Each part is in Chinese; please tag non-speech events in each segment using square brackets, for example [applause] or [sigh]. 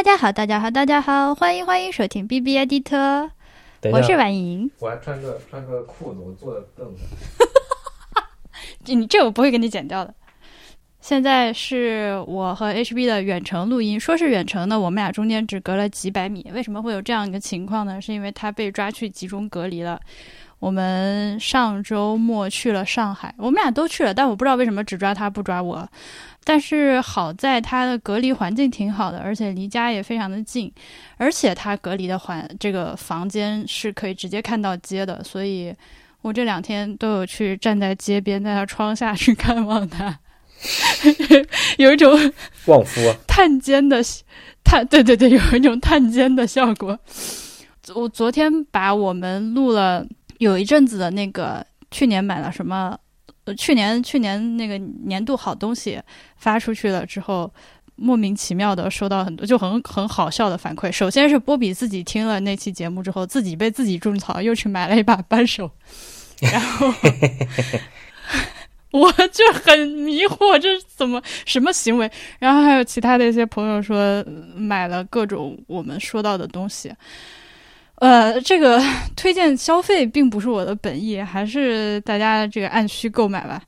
大家好，大家好，大家好，欢迎欢迎收听 B B I D 特，我是婉莹。我还穿个穿个裤子，我坐在凳子。你这我不会给你剪掉的。现在是我和 H B 的远程录音，说是远程呢，我们俩中间只隔了几百米。为什么会有这样一个情况呢？是因为他被抓去集中隔离了。我们上周末去了上海，我们俩都去了，但我不知道为什么只抓他不抓我。但是好在他的隔离环境挺好的，而且离家也非常的近，而且他隔离的环这个房间是可以直接看到街的，所以我这两天都有去站在街边，在他窗下去看望他，[laughs] 有一种旺夫探监的探，对对对，有一种探监的效果。我昨天把我们录了。有一阵子的那个去年买了什么，呃，去年去年那个年度好东西发出去了之后，莫名其妙的收到很多就很很好笑的反馈。首先是波比自己听了那期节目之后，自己被自己种草，又去买了一把扳手，然后 [laughs] [laughs] 我就很迷惑，这是怎么什么行为？然后还有其他的一些朋友说买了各种我们说到的东西。呃，这个 [laughs] 推荐消费并不是我的本意，还是大家这个按需购买吧。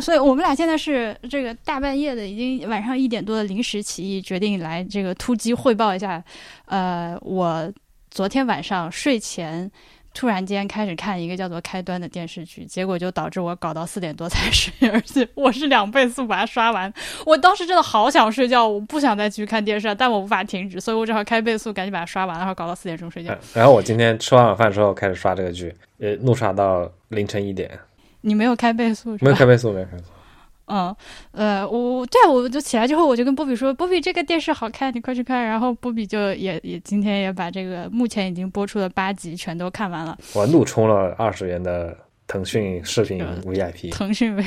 所以我们俩现在是这个大半夜的，已经晚上一点多的临时起意，决定来这个突击汇报一下。呃，我昨天晚上睡前。突然间开始看一个叫做《开端》的电视剧，结果就导致我搞到四点多才睡，[laughs] 而且我是两倍速把它刷完。我当时真的好想睡觉，我不想再继续看电视，但我无法停止，所以我只好开倍速赶紧把它刷完，然后搞到四点钟睡觉。然后我今天吃完晚饭之后开始刷这个剧，呃，怒刷到凌晨一点。你没有开倍速？没有开倍速，没有开倍速。嗯，呃，我对啊，我就起来之后，我就跟波比说：“波比，这个电视好看，你快去看。”然后波比就也也今天也把这个目前已经播出的八集全都看完了。我怒充了二十元的腾讯视频 VIP。腾讯 V，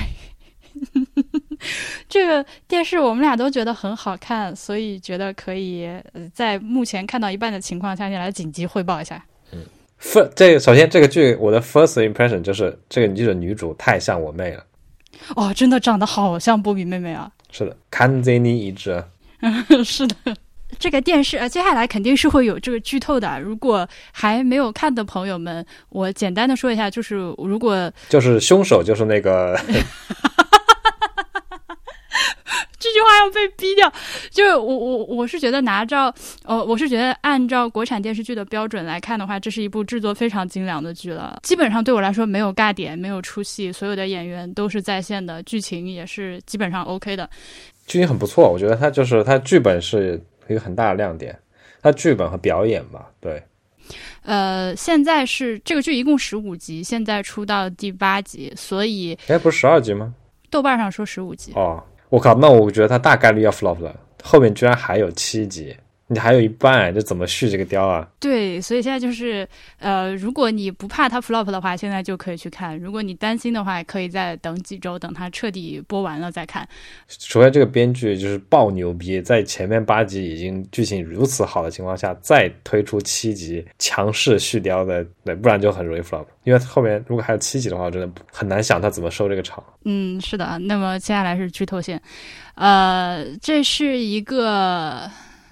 [laughs] 这个电视我们俩都觉得很好看，所以觉得可以在目前看到一半的情况下，你来紧急汇报一下。嗯，first 这个首先这个剧我的 first impression 就是这个这个女主太像我妹了。哦，真的长得好像波比妹妹啊！是的，看着你一直。[laughs] 是的，这个电视呃，接下来肯定是会有这个剧透的。如果还没有看的朋友们，我简单的说一下，就是如果就是凶手就是那个。[laughs] [laughs] 这句话要被逼掉，就是我我我是觉得拿照呃，我是觉得按照国产电视剧的标准来看的话，这是一部制作非常精良的剧了。基本上对我来说没有尬点，没有出戏，所有的演员都是在线的，剧情也是基本上 OK 的。剧情很不错，我觉得它就是它剧本是一个很大的亮点，它剧本和表演吧，对。呃，现在是这个剧一共十五集，现在出到第八集，所以哎，不是十二集吗？豆瓣上说十五集哦。我靠，那我觉得他大概率要 flop 了。后面居然还有七集。你还有一半，这怎么续这个雕啊？对，所以现在就是，呃，如果你不怕它 flop 的话，现在就可以去看；如果你担心的话，可以再等几周，等它彻底播完了再看。除了这个编剧就是爆牛逼，在前面八集已经剧情如此好的情况下，再推出七集强势续雕的，对，不然就很容易 flop。因为后面如果还有七集的话，我真的很难想他怎么收这个场。嗯，是的。那么接下来是剧透线，呃，这是一个。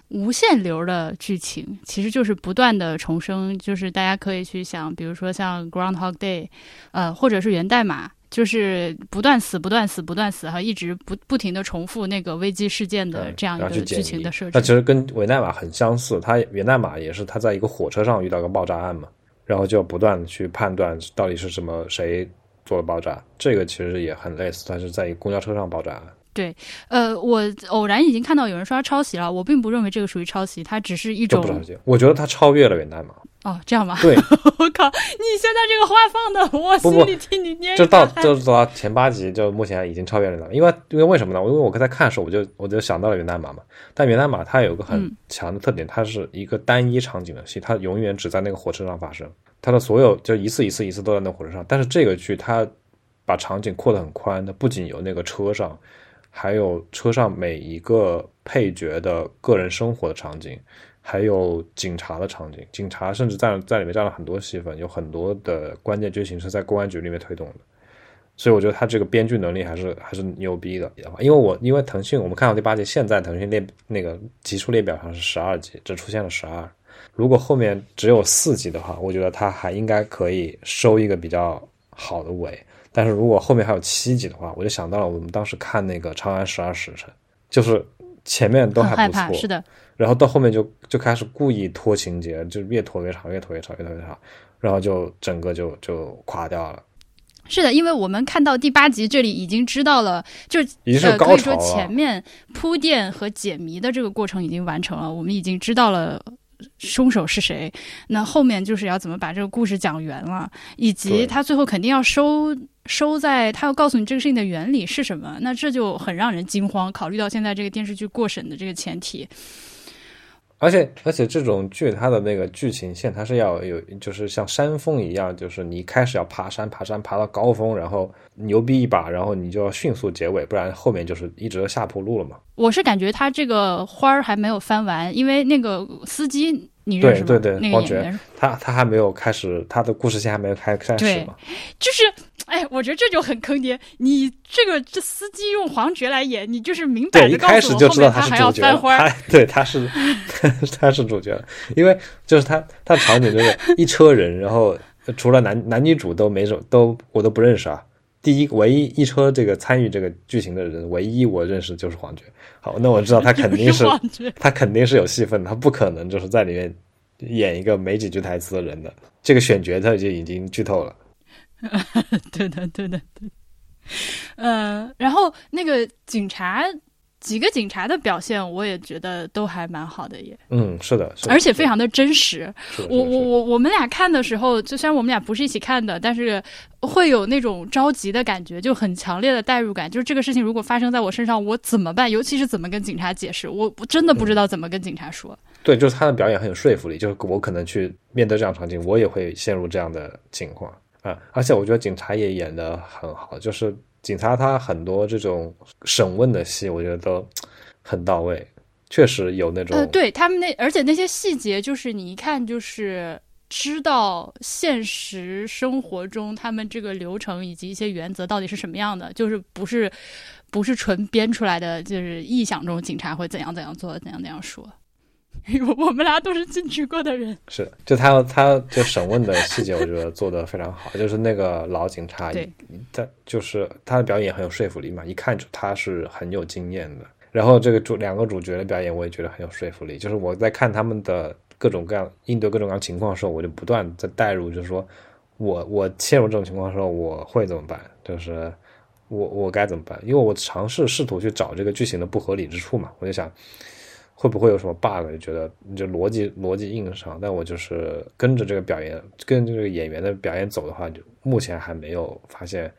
无限流的剧情其实就是不断的重生，就是大家可以去想，比如说像 Groundhog Day，呃，或者是源代码，就是不断死、不断死、不断死，哈，一直不不停的重复那个危机事件的这样一个剧情的设置。那其实跟源代码很相似，它源代码也是他在一个火车上遇到个爆炸案嘛，然后就不断的去判断到底是什么谁做了爆炸，这个其实也很类似，它是在一个公交车上爆炸。对，呃，我偶然已经看到有人说他抄袭了，我并不认为这个属于抄袭，它只是一种。抄袭，我觉得他超越了源代码。哦，这样吧？[laughs] 对，我靠，你现在这个话放的，我心里替你捏。就到就到前八集，就目前已经超越了源代码，因为因为为什么呢？因为我刚才看的时候，我就我就想到了源代码嘛。但源代码它有个很强的特点，它是一个单一场景的戏，它永远只在那个火车上发生，它的所有就一次一次一次都在那火车上。但是这个剧它把场景扩得很宽，它不仅有那个车上。还有车上每一个配角的个人生活的场景，还有警察的场景，警察甚至在在里面占了很多戏份，有很多的关键剧情是在公安局里面推动的。所以我觉得他这个编剧能力还是还是牛逼的。因为我因为腾讯我们看到第八集，现在腾讯列那个集数列表上是十二集，只出现了十二。如果后面只有四集的话，我觉得他还应该可以收一个比较好的尾。但是如果后面还有七集的话，我就想到了我们当时看那个《长安十二时辰》，就是前面都还不错，是的。然后到后面就就开始故意拖情节，就越拖越长，越拖越长，越拖越长，然后就整个就就垮掉了。是的，因为我们看到第八集这里已经知道了，就呃可以说前面铺垫和解谜的这个过程已经完成了，我们已经知道了凶手是谁。那后面就是要怎么把这个故事讲圆了，以及他最后肯定要收收在他要告诉你这个事情的原理是什么，那这就很让人惊慌。考虑到现在这个电视剧过审的这个前提。而且而且这种剧它的那个剧情线，它是要有，就是像山峰一样，就是你一开始要爬山，爬山爬到高峰，然后牛逼一把，然后你就要迅速结尾，不然后面就是一直下坡路了嘛。我是感觉他这个花儿还没有翻完，因为那个司机。你对对对，黄觉，他他还没有开始，他的故事线还没有开开始嘛？就是，哎，我觉得这就很坑爹。你这个这司机用黄觉来演，你就是明摆着告诉我后面他还要翻花。对，他是 [laughs] 他是主角，因为就是他他场景就是一车人，然后除了男男女主都没什都我都不认识啊。第一唯一一车这个参与这个剧情的人，唯一我认识就是黄觉。好，那我知道他肯定是 [laughs] 他肯定是有戏份，他不可能就是在里面演一个没几句台词的人的。这个选角他就已经剧透了。[laughs] 对的，对的，对。嗯，然后那个警察。几个警察的表现，我也觉得都还蛮好的耶。嗯，是的，而且非常的真实。我我我我们俩看的时候，就虽然我们俩不是一起看的，但是会有那种着急的感觉，就很强烈的代入感。就是这个事情如果发生在我身上，我怎么办？尤其是怎么跟警察解释？我真的不知道怎么跟警察说。对，就是他的表演很有说服力。就是我可能去面对这样场景，我也会陷入这样的情况而且我觉得警察也演的很好，就是。警察他很多这种审问的戏，我觉得都很到位，确实有那种。呃，对他们那，而且那些细节，就是你一看就是知道现实生活中他们这个流程以及一些原则到底是什么样的，就是不是不是纯编出来的，就是臆想中警察会怎样怎样做，怎样怎样说。我 [laughs] 我们俩都是进去过的人，是就他他就审问的细节，我觉得做的非常好。就是那个老警察，他就是他的表演很有说服力嘛，一看就他是很有经验的。然后这个主两个主角的表演，我也觉得很有说服力。就是我在看他们的各种各样应对各种各样情况的时候，我就不断在代入，就是说我我陷入这种情况的时候，我会怎么办？就是我我该怎么办？因为我尝试试图去找这个剧情的不合理之处嘛，我就想。会不会有什么 bug？就觉得你这逻辑逻辑硬伤，但我就是跟着这个表演，跟着这个演员的表演走的话，就目前还没有发现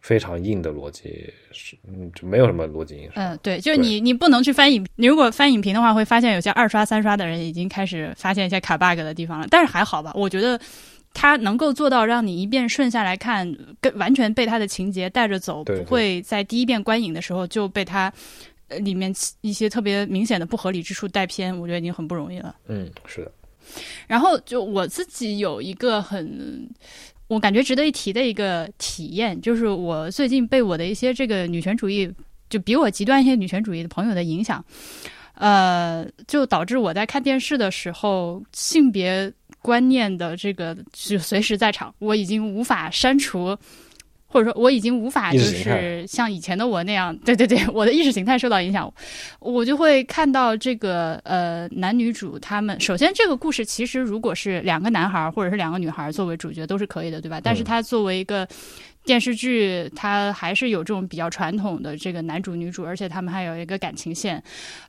非常硬的逻辑，是嗯，就没有什么逻辑硬伤。嗯，对，就是你你不能去翻影，你如果翻影评的话，会发现有些二刷三刷的人已经开始发现一些卡 bug 的地方了。但是还好吧，我觉得他能够做到让你一遍顺下来看，跟完全被他的情节带着走，不会在第一遍观影的时候就被他。里面一些特别明显的不合理之处带偏，我觉得已经很不容易了。嗯，是的。然后就我自己有一个很，我感觉值得一提的一个体验，就是我最近被我的一些这个女权主义，就比我极端一些女权主义的朋友的影响，呃，就导致我在看电视的时候，性别观念的这个就随时在场，我已经无法删除。或者说我已经无法就是像以前的我那样，[laughs] 对对对，我的意识形态受到影响，我就会看到这个呃男女主他们。首先，这个故事其实如果是两个男孩或者是两个女孩作为主角都是可以的，对吧？但是它作为一个电视剧，它还是有这种比较传统的这个男主女主，而且他们还有一个感情线，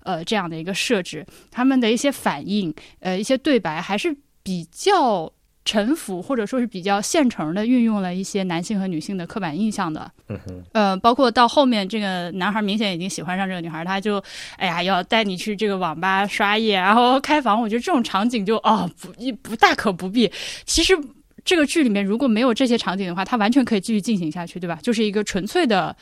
呃，这样的一个设置，他们的一些反应，呃，一些对白还是比较。臣服或者说是比较现成的运用了一些男性和女性的刻板印象的，嗯哼，呃，包括到后面这个男孩明显已经喜欢上这个女孩，他就哎呀要带你去这个网吧刷夜，然后开房，我觉得这种场景就哦不一不大可不必。其实这个剧里面如果没有这些场景的话，它完全可以继续进行下去，对吧？就是一个纯粹的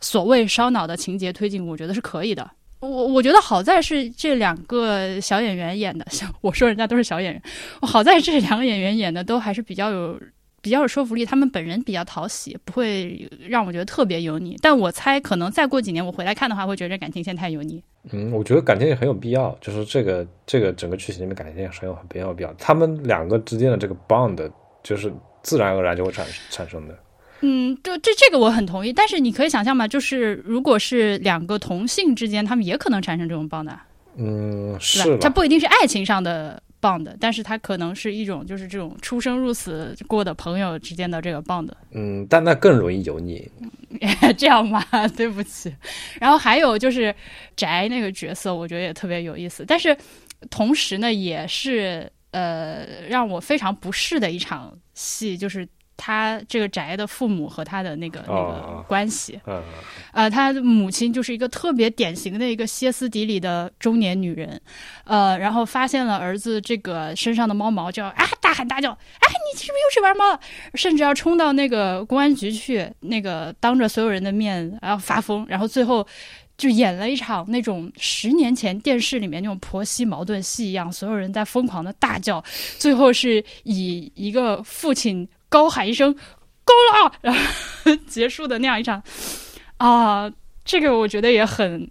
所谓烧脑的情节推进，我觉得是可以的。我我觉得好在是这两个小演员演的，像 [laughs] 我说人家都是小演员，好在这两个演员演的都还是比较有比较有说服力，他们本人比较讨喜，不会让我觉得特别油腻。但我猜，可能再过几年我回来看的话，会觉得感情线太油腻。嗯，我觉得感情线很有必要，就是这个这个整个剧情里面感情线很有很有必要。他们两个之间的这个 bond 就是自然而然就会产产生的。嗯，就这这个我很同意。但是你可以想象嘛，就是如果是两个同性之间，他们也可能产生这种 bond。嗯，是它不一定是爱情上的。bond，，但是它可能是一种，就是这种出生入死过的朋友之间的这个 bond。嗯，但那更容易油腻。[laughs] 这样吧？[laughs] 对不起。然后还有就是宅那个角色，我觉得也特别有意思，但是同时呢，也是呃让我非常不适的一场戏，就是。他这个宅的父母和他的那个那个关系，呃，他的母亲就是一个特别典型的一个歇斯底里的中年女人，呃，然后发现了儿子这个身上的猫毛，就啊大喊大叫，哎，你是不是又去玩猫了？甚至要冲到那个公安局去，那个当着所有人的面然后发疯，然后最后就演了一场那种十年前电视里面那种婆媳矛盾戏一样，所有人在疯狂的大叫，最后是以一个父亲。高喊一声“够了”，然后结束的那样一场啊，这个我觉得也很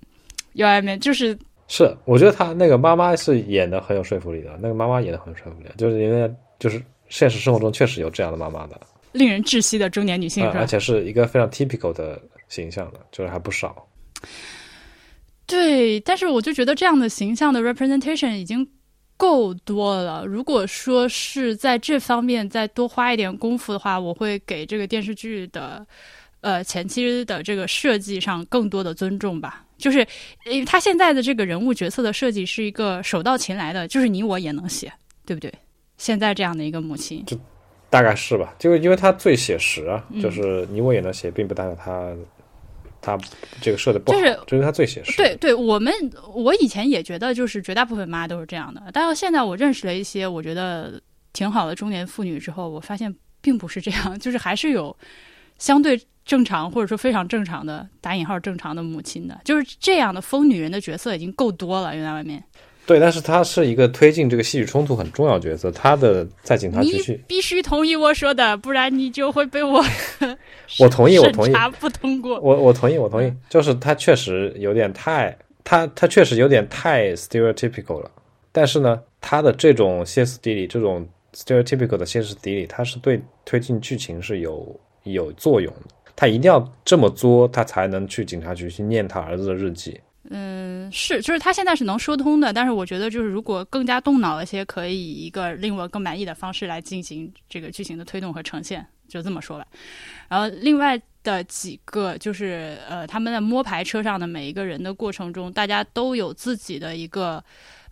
有暧昧，就是是，我觉得他那个妈妈是演的很有说服力的，那个妈妈演的很有说服力，就是因为就是现实生活中确实有这样的妈妈的，令人窒息的中年女性，而且是一个非常 typical 的形象的，就是还不少。对，但是我就觉得这样的形象的 representation 已经。够多了。如果说是在这方面再多花一点功夫的话，我会给这个电视剧的，呃，前期的这个设计上更多的尊重吧。就是因为他现在的这个人物角色的设计是一个手到擒来的，就是你我也能写，对不对？现在这样的一个母亲，就大概是吧。就因为他最写实啊，就是你我也能写，并不代表他。他这个设的不好，就是这是他最写实。对对，我们我以前也觉得，就是绝大部分妈都是这样的。但是现在我认识了一些我觉得挺好的中年妇女之后，我发现并不是这样，[laughs] 就是还是有相对正常或者说非常正常的打引号正常的母亲的，就是这样的疯女人的角色已经够多了，原来外面。对，但是他是一个推进这个戏剧冲突很重要角色。他的在警察局去，必须同意我说的，不然你就会被我 [laughs] 我同意，我同意，不通过。我我同意，我同意。就是他确实有点太，他他确实有点太 stereotypical 了。但是呢，他的这种歇斯底里，这种 stereotypical 的歇斯底里，他是对推进剧情是有有作用的。他一定要这么作，他才能去警察局去念他儿子的日记。嗯，是，就是他现在是能说通的，但是我觉得就是如果更加动脑一些，可以以一个令我更满意的方式来进行这个剧情的推动和呈现，就这么说吧。然后另外的几个就是呃，他们在摸牌车上的每一个人的过程中，大家都有自己的一个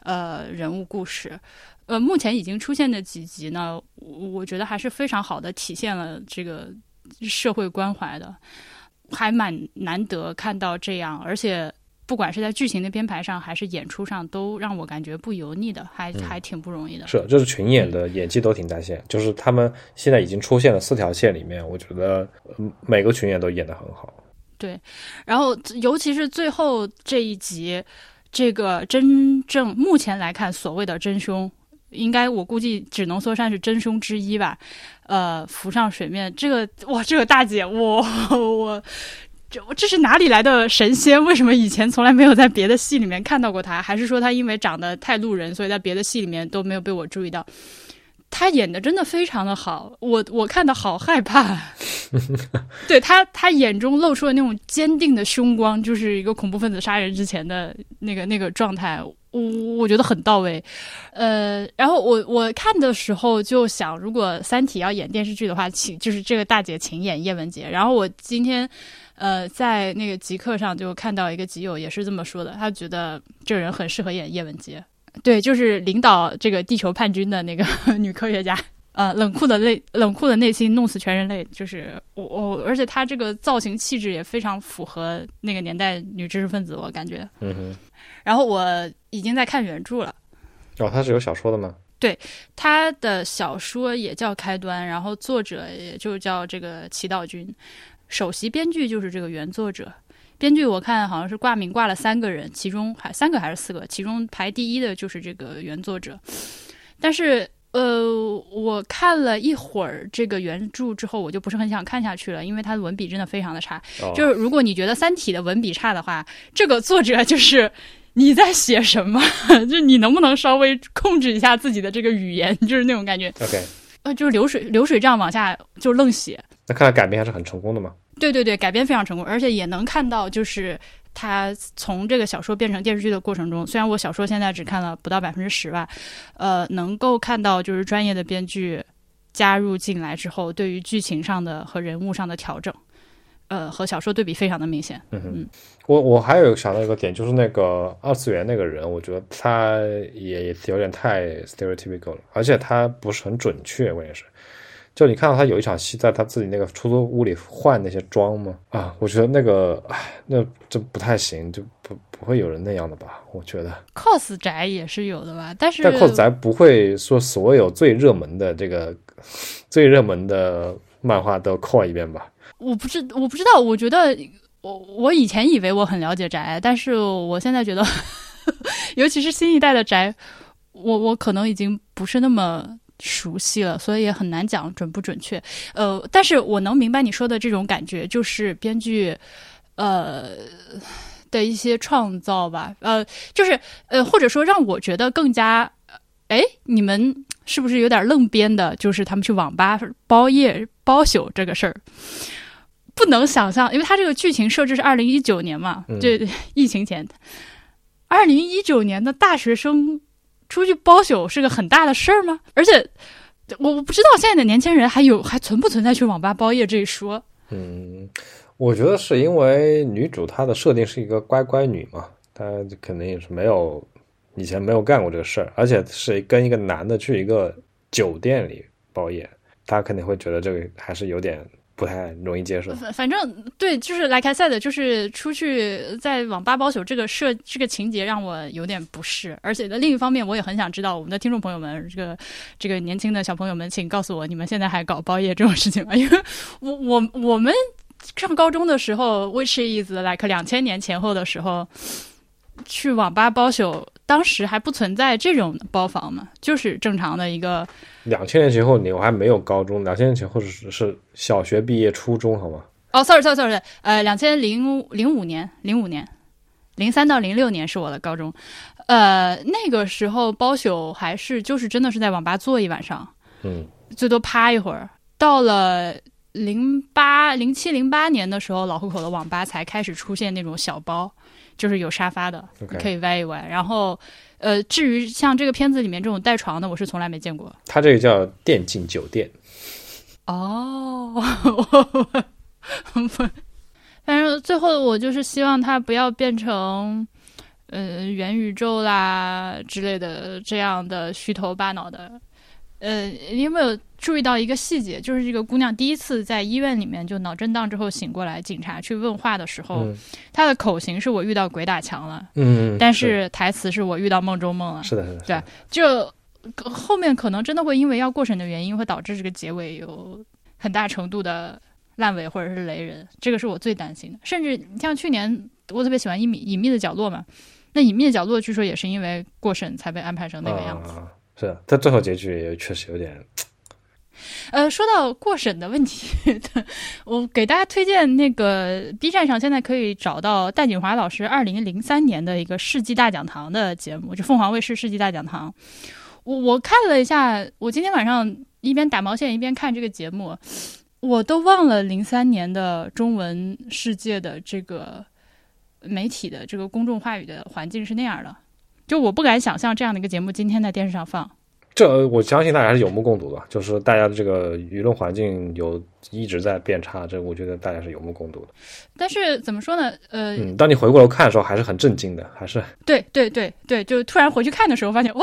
呃人物故事。呃，目前已经出现的几集呢，我觉得还是非常好的体现了这个社会关怀的，还蛮难得看到这样，而且。不管是在剧情的编排上，还是演出上，都让我感觉不油腻的，还还挺不容易的。是，就是群演的演技都挺在线，就是他们现在已经出现了四条线里面，我觉得每个群演都演得很好。对，然后尤其是最后这一集，这个真正目前来看所谓的真凶，应该我估计只能说算是真凶之一吧。呃，浮上水面，这个哇，这个大姐，我 [laughs] 我。这这是哪里来的神仙？为什么以前从来没有在别的戏里面看到过他？还是说他因为长得太路人，所以在别的戏里面都没有被我注意到？他演的真的非常的好，我我看的好害怕。[laughs] 对他，他眼中露出了那种坚定的凶光，就是一个恐怖分子杀人之前的那个那个状态，我我觉得很到位。呃，然后我我看的时候就想，如果《三体》要演电视剧的话，请就是这个大姐请演叶文洁。然后我今天。呃，在那个极客上就看到一个极友也是这么说的，他觉得这个人很适合演叶文洁，对，就是领导这个地球叛军的那个女科学家，呃，冷酷的内冷酷的内心弄死全人类，就是我我，而且她这个造型气质也非常符合那个年代女知识分子，我感觉。嗯哼。然后我已经在看原著了。哦，他是有小说的吗？对，他的小说也叫开端，然后作者也就叫这个祈祷君。首席编剧就是这个原作者，编剧我看好像是挂名挂了三个人，其中还三个还是四个，其中排第一的就是这个原作者。但是呃，我看了一会儿这个原著之后，我就不是很想看下去了，因为它的文笔真的非常的差。哦就是如果你觉得《三体》的文笔差的话，这个作者就是你在写什么？[laughs] 就你能不能稍微控制一下自己的这个语言？就是那种感觉，OK，呃，就是流水流水账往下就愣写。那看来改编还是很成功的嘛。对对对，改编非常成功，而且也能看到，就是他从这个小说变成电视剧的过程中，虽然我小说现在只看了不到百分之十吧，呃，能够看到就是专业的编剧加入进来之后，对于剧情上的和人物上的调整，呃，和小说对比非常的明显。嗯哼嗯，我我还有想到一个点，就是那个二次元那个人，我觉得他也也有点太 stereotypical 了，而且他不是很准确，关键是。就你看到他有一场戏，在他自己那个出租屋里换那些妆吗？啊，我觉得那个，唉，那这不太行，就不不会有人那样的吧？我觉得，cos 宅也是有的吧，但是但 cos 宅不会说所有最热门的这个 [laughs] 最热门的漫画都 call 一遍吧？我不知我不知道，我觉得我我以前以为我很了解宅，但是我现在觉得，[laughs] 尤其是新一代的宅，我我可能已经不是那么熟悉了，所以也很难讲准不准确。呃，但是我能明白你说的这种感觉，就是编剧呃的一些创造吧，呃，就是呃，或者说让我觉得更加，哎，你们是不是有点愣编的？就是他们去网吧包夜包宿这个事儿。不能想象，因为它这个剧情设置是二零一九年嘛，嗯这疫情前，二零一九年的大学生出去包宿是个很大的事儿吗？而且我我不知道现在的年轻人还有还存不存在去网吧包夜这一说。嗯，我觉得是因为女主她的设定是一个乖乖女嘛，她肯定也是没有以前没有干过这个事儿，而且是跟一个男的去一个酒店里包夜，她肯定会觉得这个还是有点不太容易接受。反反正对，就是 like I said，就是出去在网吧包宿这个设这个情节让我有点不适，而且的另一方面，我也很想知道我们的听众朋友们，这个这个年轻的小朋友们，请告诉我，你们现在还搞包夜这种事情吗？因为我我我们上高中的时候，which is like 两千年前后的时候，去网吧包宿，当时还不存在这种包房嘛，就是正常的一个两千年前后你我还没有高中，两千年前后是是小学毕业初中好吗？哦，sorry，sorry，sorry，呃，两千零零五年，零五年，零三到零六年是我的高中，呃，那个时候包宿还是就是真的是在网吧坐一晚上，嗯最多趴一会儿。到了零八、零七、零八年的时候，老户口的网吧才开始出现那种小包，就是有沙发的可以歪一歪。然后，呃，至于像这个片子里面这种带床的，我是从来没见过。它这个叫电竞酒店。哦，不，[laughs] 反正最后我就是希望它不要变成，呃，元宇宙啦之类的这样的虚头巴脑的。呃，你有没有注意到一个细节？就是这个姑娘第一次在医院里面就脑震荡之后醒过来，警察去问话的时候，嗯她的口型是我遇到鬼打墙了，嗯，但是台词是我遇到梦中梦了。是的，是的，对就后面可能真的会因为要过审的原因，会导致这个结尾有很大程度的烂尾或者是雷人，这个是我最担心的。甚至像去年我特别喜欢《隐秘隐秘的角落》嘛，那《隐秘的角落》据说也是因为过审才被安排成那个样子。啊，是的，它最后结局也确实有点，呃，说到过审的问题，[laughs] 我给大家推荐那个 B 站上现在可以找到戴锦华老师二零零三年的一个世纪大讲堂的节目，就凤凰卫视世纪大讲堂。我我看了一下，我今天晚上一边打毛线一边看这个节目，我都忘了零三年的中文世界的这个媒体的这个公众话语的环境是那样的。就我不敢想象这样的一个节目今天在电视上放。这我相信大家是有目共睹的，就是大家的这个舆论环境有一直在变差，这我觉得大家是有目共睹的。但是怎么说呢？呃，嗯，当你回过头看的时候，还是很震惊的，还是对对对对，就突然回去看的时候，发现哦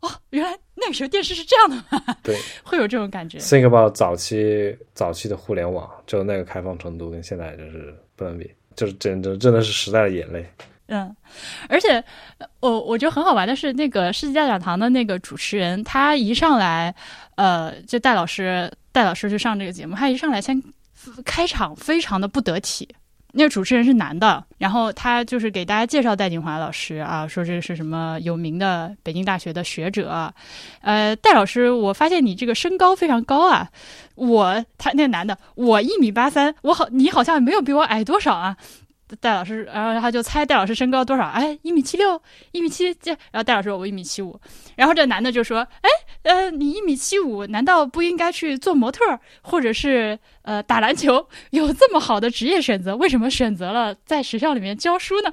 哦，原来那个时候电视是这样的吗？对 [laughs] 会有这种感觉。think about 早期早期的互联网，就那个开放程度跟现在就是不能比，就是真的真的是时代的眼泪。嗯，而且我我觉得很好玩的是，那个世纪大讲堂的那个主持人，他一上来，呃，就戴老师戴老师去上这个节目，他一上来先开场非常的不得体。那个主持人是男的，然后他就是给大家介绍戴锦华老师啊，说这是什么有名的北京大学的学者。呃，戴老师，我发现你这个身高非常高啊。我他那男的，我一米八三，我好你好像没有比我矮多少啊。戴老师，然后他就猜戴老师身高多少，哎，一米七六，一米七，这，然后戴老师说我一米七五，然后这男的就说，哎，呃，你一米七五，难道不应该去做模特，或者是呃打篮球？有这么好的职业选择，为什么选择了在学校里面教书呢？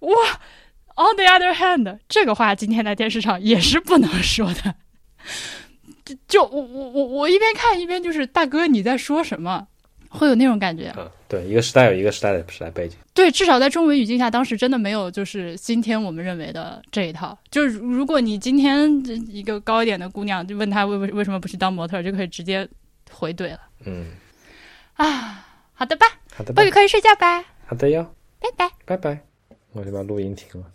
哇，On the other hand，这个话今天在电视上也是不能说的。就就我我我我一边看一边就是大哥你在说什么？会有那种感觉，嗯，对，一个时代有一个时代的时代背景，对，至少在中文语境下，当时真的没有就是今天我们认为的这一套。就是如果你今天一个高一点的姑娘就问她为为为什么不去当模特，就可以直接回怼了。嗯，啊，好的吧，好的，鲍宇可以睡觉吧。好的哟，拜拜，拜拜，我就把录音停了。